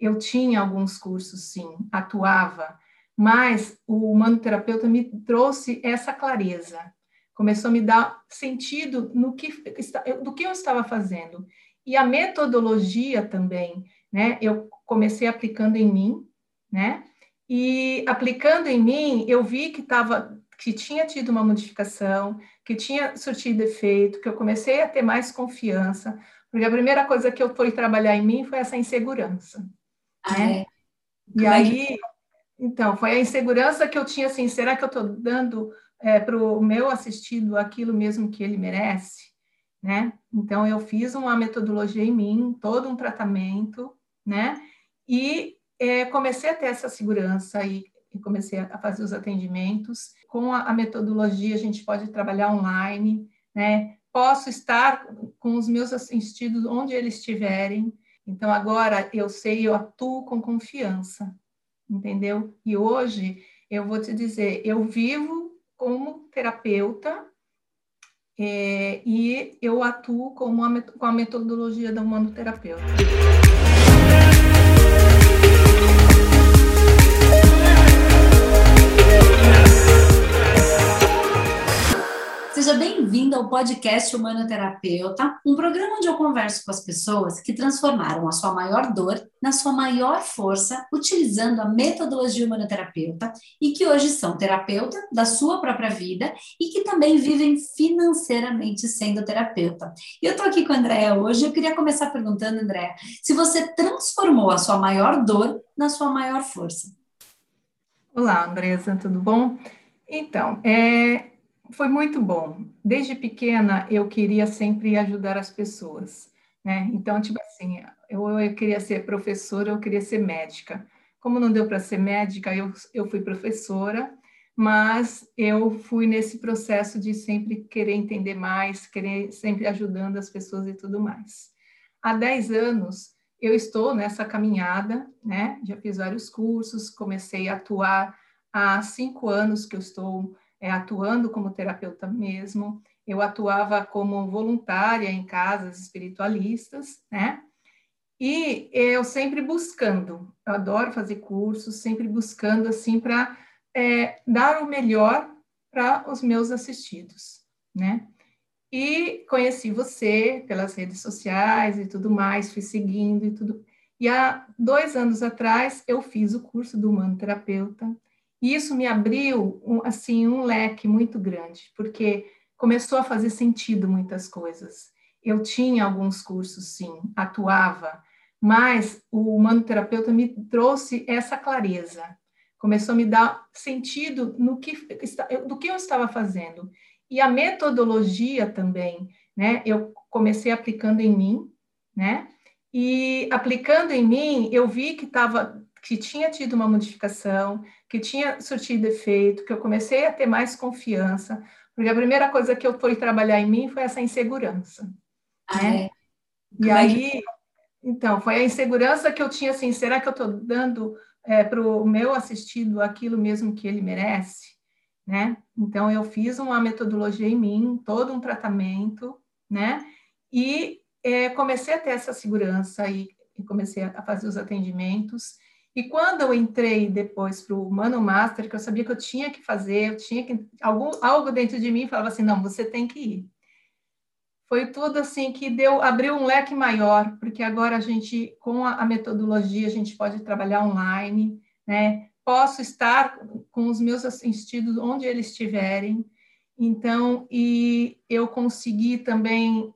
eu tinha alguns cursos, sim, atuava, mas o humanoterapeuta me trouxe essa clareza, começou a me dar sentido no que do que eu estava fazendo e a metodologia também, né? Eu comecei aplicando em mim, né? E aplicando em mim, eu vi que estava que tinha tido uma modificação, que tinha surtido efeito, que eu comecei a ter mais confiança, porque a primeira coisa que eu fui trabalhar em mim foi essa insegurança. Ah, né? É? E é aí, então, foi a insegurança que eu tinha assim, será que eu estou dando é, para o meu assistido aquilo mesmo que ele merece? Né? Então, eu fiz uma metodologia em mim, todo um tratamento, né? E é, comecei a ter essa segurança e, e, comecei a fazer os atendimentos. Com a, a metodologia, a gente pode trabalhar online, né? Posso estar com os meus assistidos onde eles estiverem. Então, agora eu sei, eu atuo com confiança, entendeu? E hoje, eu vou te dizer, eu vivo como terapeuta é, e eu atuo como a, com a metodologia da humanoterapeuta. Seja bem-vindo ao podcast Humanoterapeuta, um programa onde eu converso com as pessoas que transformaram a sua maior dor na sua maior força, utilizando a metodologia humanoterapeuta e que hoje são terapeuta da sua própria vida e que também vivem financeiramente sendo terapeuta. E eu estou aqui com a Andréa hoje. Eu queria começar perguntando, Andréa, se você transformou a sua maior dor na sua maior força. Olá, Andresa, tudo bom? Então, é, foi muito bom. Desde pequena eu queria sempre ajudar as pessoas, né? Então, tipo assim, eu, eu queria ser professora, eu queria ser médica. Como não deu para ser médica, eu, eu fui professora, mas eu fui nesse processo de sempre querer entender mais, querer sempre ajudando as pessoas e tudo mais. Há 10 anos eu estou nessa caminhada, né? Já fiz vários cursos, comecei a atuar há cinco anos que eu estou é, atuando como terapeuta mesmo. Eu atuava como voluntária em casas espiritualistas, né? E eu sempre buscando, eu adoro fazer cursos, sempre buscando assim para é, dar o melhor para os meus assistidos, né? E conheci você pelas redes sociais e tudo mais, fui seguindo e tudo. E há dois anos atrás eu fiz o curso do humano terapeuta e isso me abriu um, assim um leque muito grande, porque começou a fazer sentido muitas coisas. Eu tinha alguns cursos, sim, atuava, mas o humanoterapeuta me trouxe essa clareza, começou a me dar sentido no que do que eu estava fazendo. E a metodologia também, né? Eu comecei aplicando em mim, né? E aplicando em mim, eu vi que estava que tinha tido uma modificação, que tinha surtido efeito, que eu comecei a ter mais confiança, porque a primeira coisa que eu fui trabalhar em mim foi essa insegurança. Ah, né? é? E aí, então, foi a insegurança que eu tinha, assim, será que eu estou dando é, para o meu assistido aquilo mesmo que ele merece? Né? Então, eu fiz uma metodologia em mim, todo um tratamento, né? E é, comecei a ter essa segurança e, e comecei a fazer os atendimentos. E quando eu entrei depois para o Mano Master, que eu sabia que eu tinha que fazer, eu tinha que algo, algo dentro de mim falava assim, não, você tem que ir. Foi tudo assim que deu, abriu um leque maior, porque agora a gente, com a, a metodologia, a gente pode trabalhar online, né? Posso estar com os meus assistidos onde eles estiverem. Então, e eu consegui também,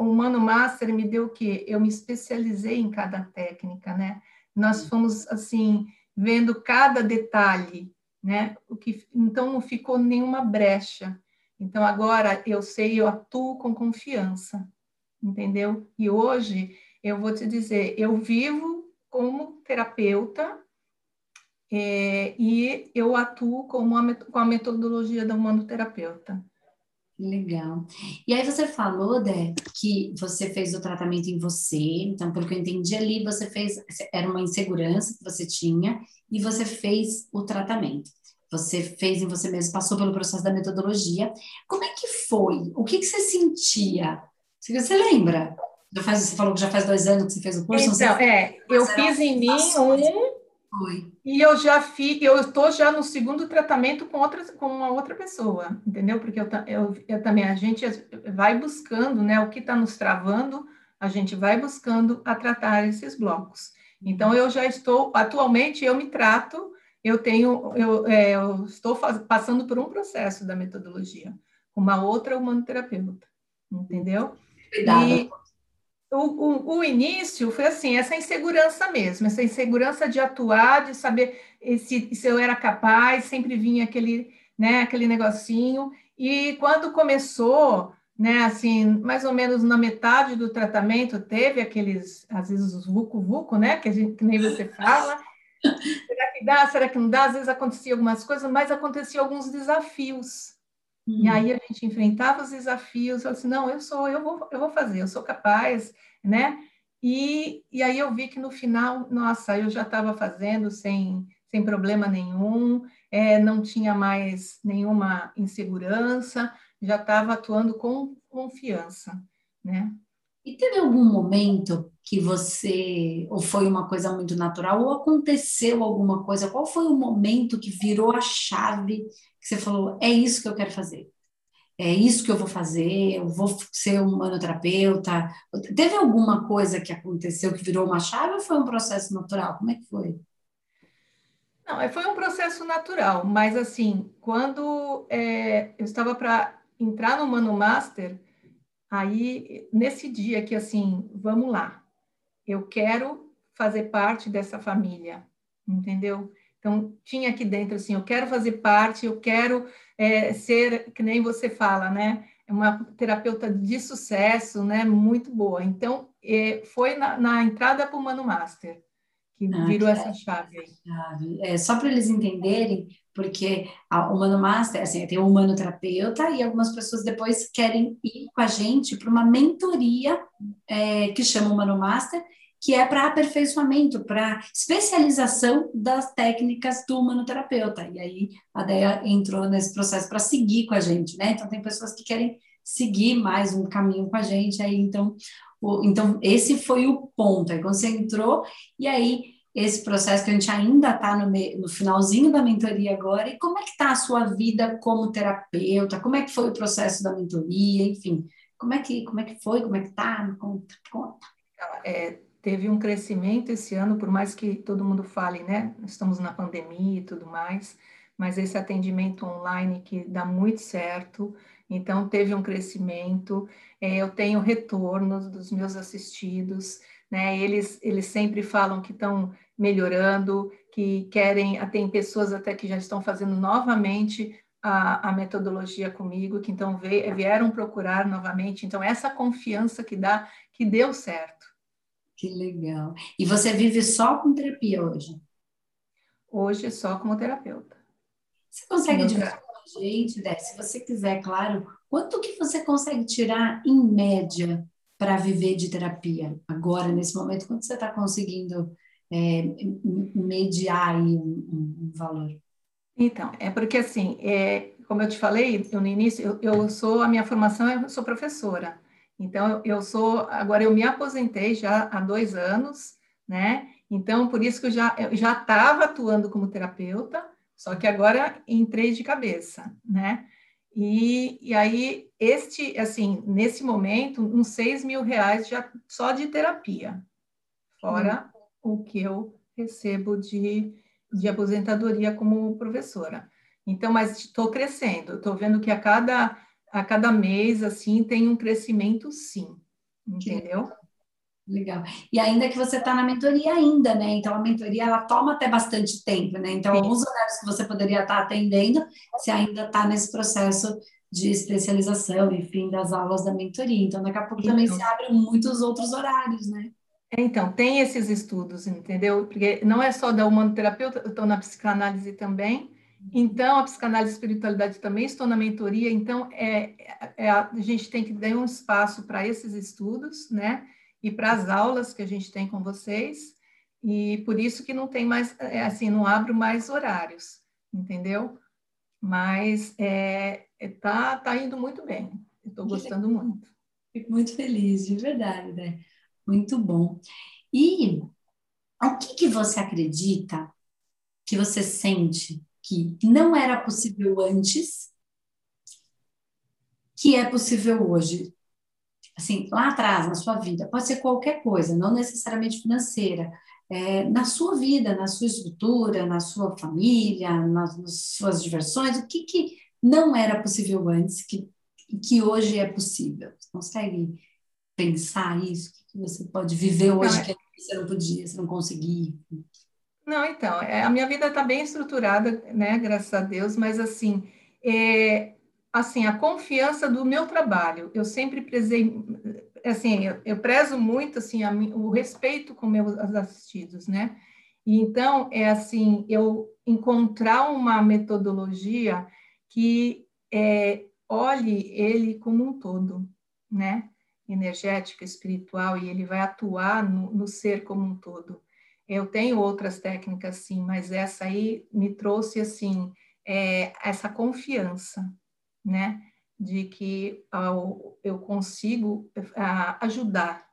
o Mano Master me deu o quê? Eu me especializei em cada técnica, né? Nós fomos assim vendo cada detalhe, né? O que então não ficou nenhuma brecha. Então agora eu sei, eu atuo com confiança, entendeu? E hoje eu vou te dizer, eu vivo como terapeuta é, e eu atuo com a metodologia da humanoterapeuta. Legal. E aí você falou, Dé, que você fez o tratamento em você, então, pelo que eu entendi ali, você fez, era uma insegurança que você tinha, e você fez o tratamento. Você fez em você mesmo, passou pelo processo da metodologia. Como é que foi? O que, que você sentia? Você lembra Faz, você falou que já faz dois anos que você fez o curso. Então, é, eu fiz em mim um foi. E eu já fiz, eu estou já no segundo tratamento com outras, com uma outra pessoa, entendeu? Porque eu, eu, eu também a gente vai buscando, né? O que está nos travando, a gente vai buscando a tratar esses blocos. Então eu já estou, atualmente eu me trato, eu tenho, eu, é, eu estou faz, passando por um processo da metodologia, uma outra humanoterapeuta, entendeu? Cuidado. E, o, o, o, início foi assim, essa insegurança mesmo, essa insegurança de atuar, de saber se, se eu era capaz, sempre vinha aquele, né, aquele negocinho, e quando começou, né, assim, mais ou menos na metade do tratamento, teve aqueles, às vezes, os vucu-vucu, né, que, a gente, que nem você fala, será que dá, será que não dá, às vezes acontecia algumas coisas, mas acontecia alguns desafios, Hum. E aí a gente enfrentava os desafios, eu assim, não, eu sou, eu vou, eu vou fazer, eu sou capaz, né? E, e aí eu vi que no final, nossa, eu já estava fazendo sem, sem problema nenhum, é, não tinha mais nenhuma insegurança, já estava atuando com confiança, né? E teve algum momento que você, ou foi uma coisa muito natural, ou aconteceu alguma coisa? Qual foi o momento que virou a chave que você falou: é isso que eu quero fazer? É isso que eu vou fazer? Eu vou ser um manoterapeuta? Teve alguma coisa que aconteceu que virou uma chave ou foi um processo natural? Como é que foi? Não, foi um processo natural, mas assim, quando é, eu estava para entrar no Mano Master, Aí, nesse dia que assim, vamos lá, eu quero fazer parte dessa família, entendeu? Então, tinha aqui dentro assim, eu quero fazer parte, eu quero é, ser, que nem você fala, né? Uma terapeuta de sucesso, né? Muito boa. Então, é, foi na, na entrada para o Mano Master que ah, virou que essa chave aí. É, só para eles entenderem, porque a Humano Master, assim, tem o Humano Terapeuta e algumas pessoas depois querem ir com a gente para uma mentoria é, que chama Humano Master, que é para aperfeiçoamento, para especialização das técnicas do humanoterapeuta. E aí a Deia entrou nesse processo para seguir com a gente, né? Então tem pessoas que querem seguir mais um caminho com a gente, aí então, o, então esse foi o ponto. Aí quando você entrou, e aí esse processo que a gente ainda está no, no, finalzinho da mentoria agora, e como é que está a sua vida como terapeuta? Como é que foi o processo da mentoria? Enfim, como é que, como é que foi? Como é que está? Conta, conta. É, teve um crescimento esse ano, por mais que todo mundo fale, né? Estamos na pandemia e tudo mais, mas esse atendimento online que dá muito certo, então teve um crescimento. É, eu tenho retornos dos meus assistidos, né? Eles, eles sempre falam que estão melhorando, que querem, tem pessoas até que já estão fazendo novamente a, a metodologia comigo, que então vieram procurar novamente. Então, essa confiança que dá, que deu certo. Que legal. E você vive só com terapia hoje? Hoje, só como terapeuta. Você consegue dividir com a gente, Dé, se você quiser, claro, quanto que você consegue tirar em média para viver de terapia agora, nesse momento? Quanto você está conseguindo é, mediar aí um, um, valor? Então, é porque assim, é, como eu te falei eu, no início, eu, eu, sou, a minha formação, eu sou professora. Então, eu sou, agora eu me aposentei já há dois anos, né? Então, por isso que eu já estava atuando como terapeuta, só que agora entrei de cabeça, né? E, e aí, este, assim, nesse momento, uns seis mil reais já só de terapia, fora o que eu recebo de, de aposentadoria como professora. Então, mas estou crescendo, estou vendo que a cada, a cada mês, assim, tem um crescimento, sim, entendeu? Legal. E ainda que você está na mentoria ainda, né? Então, a mentoria, ela toma até bastante tempo, né? Então, sim. alguns horários que você poderia estar tá atendendo, você ainda está nesse processo de especialização, enfim, das aulas da mentoria. Então, daqui a pouco então. também se abrem muitos outros horários, né? Então, tem esses estudos, entendeu? Porque não é só da humanoterapeuta, eu estou na psicanálise também. Então, a psicanálise e espiritualidade também estou na mentoria. Então, é, é, a gente tem que dar um espaço para esses estudos, né? E para as aulas que a gente tem com vocês. E por isso que não tem mais, é, assim, não abro mais horários, entendeu? Mas é, é tá, tá indo muito bem. Estou gostando muito. Fico muito feliz, de verdade, né? Muito bom. E o que, que você acredita, que você sente que não era possível antes, que é possível hoje? Assim, lá atrás, na sua vida, pode ser qualquer coisa, não necessariamente financeira, é, na sua vida, na sua estrutura, na sua família, nas, nas suas diversões, o que, que não era possível antes, que, que hoje é possível? Você consegue pensar isso? O que você pode viver hoje que você não podia, você não conseguia? Não, então, é, a minha vida está bem estruturada, né, graças a Deus, mas assim, é, assim, a confiança do meu trabalho, eu sempre prezei, assim, eu, eu prezo muito, assim, a, o respeito com meus assistidos, né, e então, é assim, eu encontrar uma metodologia que é, olhe ele como um todo, né, energética, espiritual, e ele vai atuar no, no ser como um todo. Eu tenho outras técnicas, sim, mas essa aí me trouxe, assim, é, essa confiança, né? De que ao, eu consigo a, ajudar,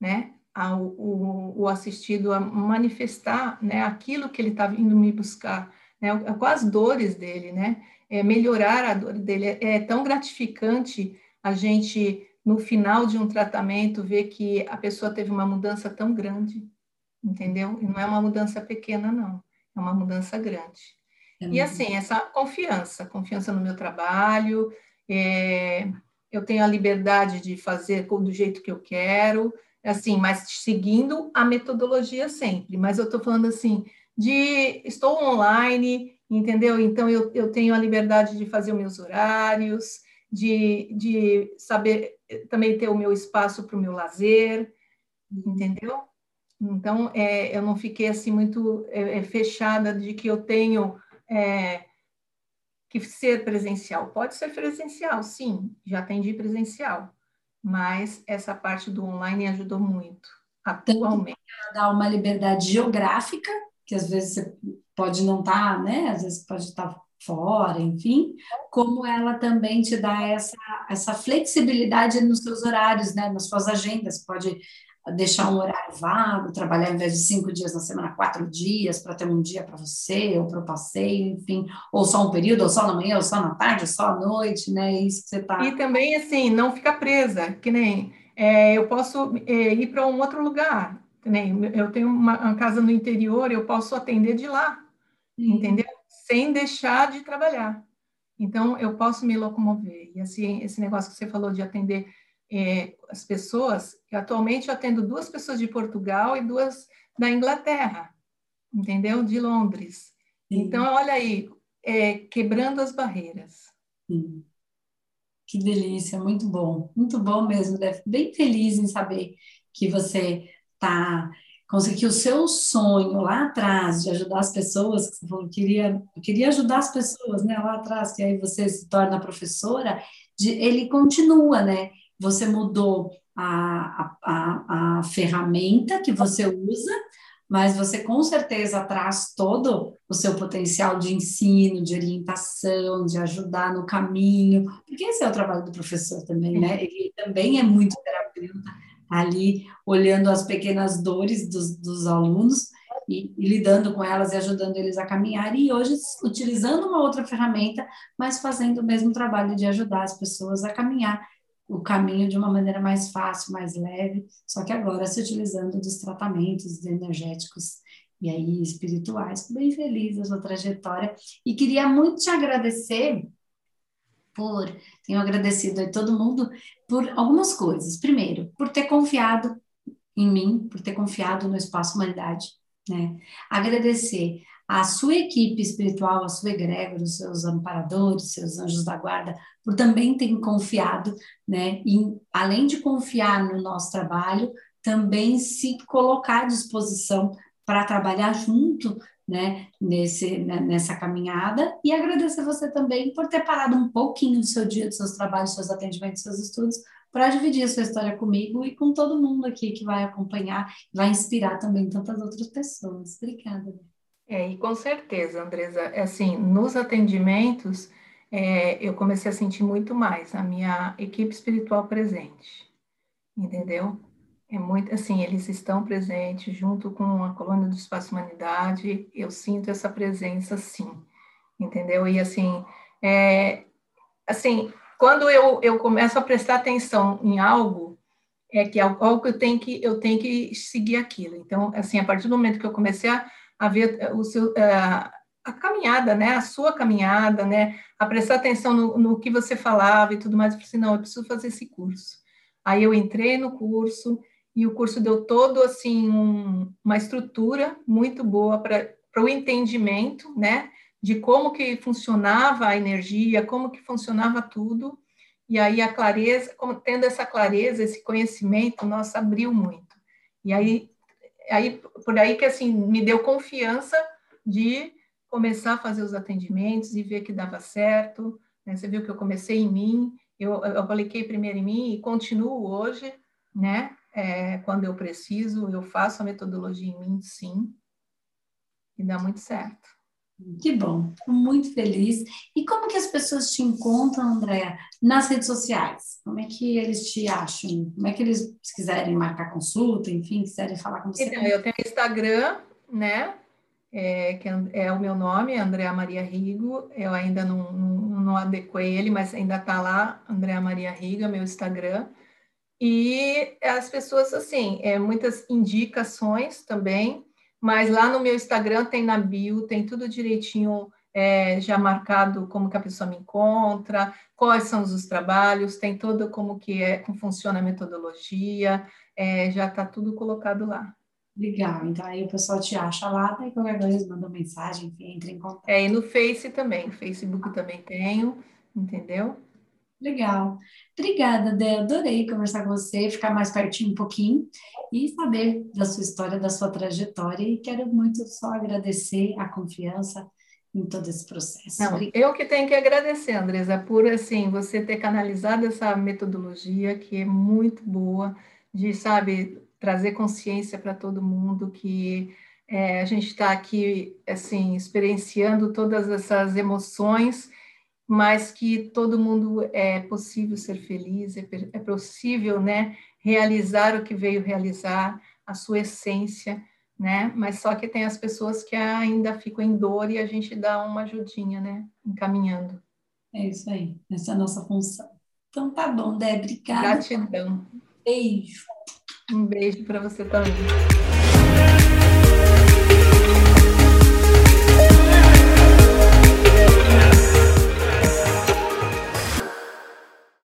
né? Ao, o, o, assistido a manifestar, né? Aquilo que ele está vindo me buscar, né? Com as dores dele, né? É, melhorar a dor dele. É, é tão gratificante a gente no final de um tratamento, ver que a pessoa teve uma mudança tão grande, entendeu? E não é uma mudança pequena, não, é uma mudança grande. É e assim, essa confiança, confiança no meu trabalho, é, eu tenho a liberdade de fazer do jeito que eu quero, assim, mas seguindo a metodologia sempre. Mas eu estou falando assim, de estou online, entendeu? Então eu, eu tenho a liberdade de fazer os meus horários, de, de saber também ter o meu espaço para o meu lazer, entendeu? Então, é, eu não fiquei assim muito é, é, fechada de que eu tenho é, que ser presencial. Pode ser presencial, sim, já atendi presencial, mas essa parte do online ajudou muito, atualmente. Ela dá uma liberdade geográfica, que às vezes você pode não estar, tá, né? Às vezes pode estar tá fora, enfim, como ela também te dá essa, essa flexibilidade nos seus horários, né, nas suas agendas, pode deixar um horário vago, trabalhar em vez de cinco dias na semana, quatro dias, para ter um dia para você, ou para o passeio, enfim, ou só um período, ou só na manhã, ou só na tarde, ou só à noite, né, é isso que você está... E também, assim, não ficar presa, que nem, é, eu posso é, ir para um outro lugar, que nem, eu tenho uma, uma casa no interior, eu posso atender de lá, Sim. entendeu? sem deixar de trabalhar. Então, eu posso me locomover. E assim, esse negócio que você falou de atender é, as pessoas, atualmente eu atendo duas pessoas de Portugal e duas da Inglaterra, entendeu? De Londres. Sim. Então, olha aí, é, quebrando as barreiras. Sim. Que delícia, muito bom, muito bom mesmo, Deve bem feliz em saber que você está conseguir o seu sonho lá atrás de ajudar as pessoas, que você falou, queria, queria ajudar as pessoas, né, lá atrás, que aí você se torna professora, de, ele continua, né? Você mudou a, a, a, ferramenta que você usa, mas você com certeza traz todo o seu potencial de ensino, de orientação, de ajudar no caminho, porque esse é o trabalho do professor também, né? Ele também é muito terapeuta, ali olhando as pequenas dores dos, dos alunos e, e, lidando com elas e ajudando eles a caminhar, e hoje utilizando uma outra ferramenta, mas fazendo o mesmo trabalho de ajudar as pessoas a caminhar o caminho de uma maneira mais fácil, mais leve, só que agora se utilizando dos tratamentos energéticos e aí espirituais. Bem feliz da sua trajetória e queria muito te agradecer por, tenho agradecido a todo mundo por algumas coisas. Primeiro, por ter confiado em mim, por ter confiado no Espaço Humanidade, né? Agradecer a sua equipe espiritual, a sua egrégora, os seus amparadores, seus anjos da guarda, por também terem confiado, né? Além de confiar no nosso trabalho, também se colocar à disposição para trabalhar junto né, nesse, né, nessa caminhada e agradecer você também por ter parado um pouquinho do seu dia, dos seus trabalhos, dos seus atendimentos, dos seus estudos, para dividir a sua história comigo e com todo mundo aqui que vai acompanhar, vai inspirar também tantas outras pessoas. Obrigada. É, e com certeza, Andresa, é assim, nos atendimentos, é, eu comecei a sentir muito mais a minha equipe espiritual presente, entendeu? É muito assim, eles estão presentes junto com a colônia do Espaço Humanidade, eu sinto essa presença sim, entendeu? E assim, é, assim, quando eu, eu começo a prestar atenção em algo, é que é algo que eu tenho que eu tenho que seguir aquilo. Então, assim, a partir do momento que eu comecei a, a ver o seu, a, a caminhada, né, a sua caminhada, né, a prestar atenção no, no que você falava e tudo mais, eu falei assim, não, eu preciso fazer esse curso. Aí eu entrei no curso e o curso deu todo assim um, uma estrutura muito boa para o entendimento, né, de como que funcionava a energia, como que funcionava tudo. E aí a clareza, como tendo essa clareza, esse conhecimento, nossa, abriu muito. E aí, aí por aí que assim me deu confiança de começar a fazer os atendimentos e ver que dava certo. Né? Você viu que eu comecei em mim, eu, eu apliquei primeiro em mim e continuo hoje, né? É, quando eu preciso, eu faço a metodologia em mim, sim, e dá muito certo. Que bom, fico muito feliz. E como que as pessoas te encontram, Andréa, nas redes sociais? Como é que eles te acham? Como é que eles, se quiserem marcar consulta, enfim, quiserem falar com você? Então, eu tenho Instagram, né? É, que é, é o meu nome, Andréa Maria Rigo. Eu ainda não, não, não adequei ele, mas ainda está lá, Andréa Maria Rigo, é meu Instagram. E as pessoas, assim, é, muitas indicações também, mas lá no meu Instagram tem na bio, tem tudo direitinho é, já marcado como que a pessoa me encontra, quais são os trabalhos, tem todo como que é, como funciona a metodologia, é, já está tudo colocado lá. Legal, então aí o pessoal te acha lá, daí qualquer coisa manda mensagem, entra em contato. É, e no Face também, Facebook também tenho, entendeu? Legal. Obrigada, Dé. Adorei conversar com você, ficar mais pertinho um pouquinho e saber da sua história, da sua trajetória. E quero muito só agradecer a confiança em todo esse processo. Não, eu que tenho que agradecer, Andresa, por assim você ter canalizado essa metodologia que é muito boa de, sabe, trazer consciência para todo mundo que é, a gente está aqui assim experienciando todas essas emoções mas que todo mundo é possível ser feliz, é, é possível, né, realizar o que veio realizar, a sua essência, né? Mas só que tem as pessoas que ainda ficam em dor e a gente dá uma ajudinha, né, encaminhando. É isso aí, essa é a nossa função. Então tá bom, Dé, obrigada. Gratidão. Beijo. Um beijo para você também.